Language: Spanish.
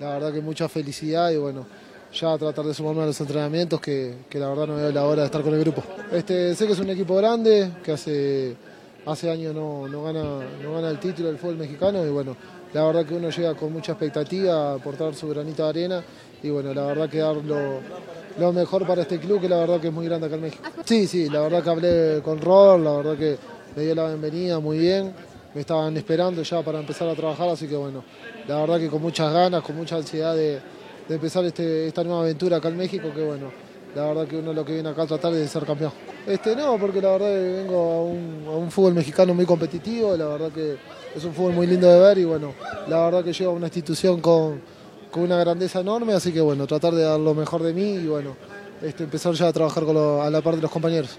La verdad que mucha felicidad y bueno, ya tratar de sumarme a los entrenamientos que, que la verdad no veo la hora de estar con el grupo. Este, sé que es un equipo grande, que hace, hace años no, no, gana, no gana el título del fútbol mexicano y bueno, la verdad que uno llega con mucha expectativa a aportar su granito de arena y bueno, la verdad que dar lo, lo mejor para este club que la verdad que es muy grande acá en México. Sí, sí, la verdad que hablé con Rol, la verdad que me dio la bienvenida muy bien, me estaban esperando ya para empezar a trabajar, así que bueno, la verdad que con muchas ganas, con mucha ansiedad de, empezar este, esta nueva aventura acá en México, que bueno, la verdad que uno lo que viene acá a tratar es de ser campeón. Este no, porque la verdad que vengo a un, fútbol mexicano muy competitivo, la verdad que es un fútbol muy lindo de ver y bueno, la verdad que llego a una institución con, con una grandeza enorme, así que bueno, tratar de dar lo mejor de mí y bueno, este, empezar ya a trabajar con a la par de los compañeros.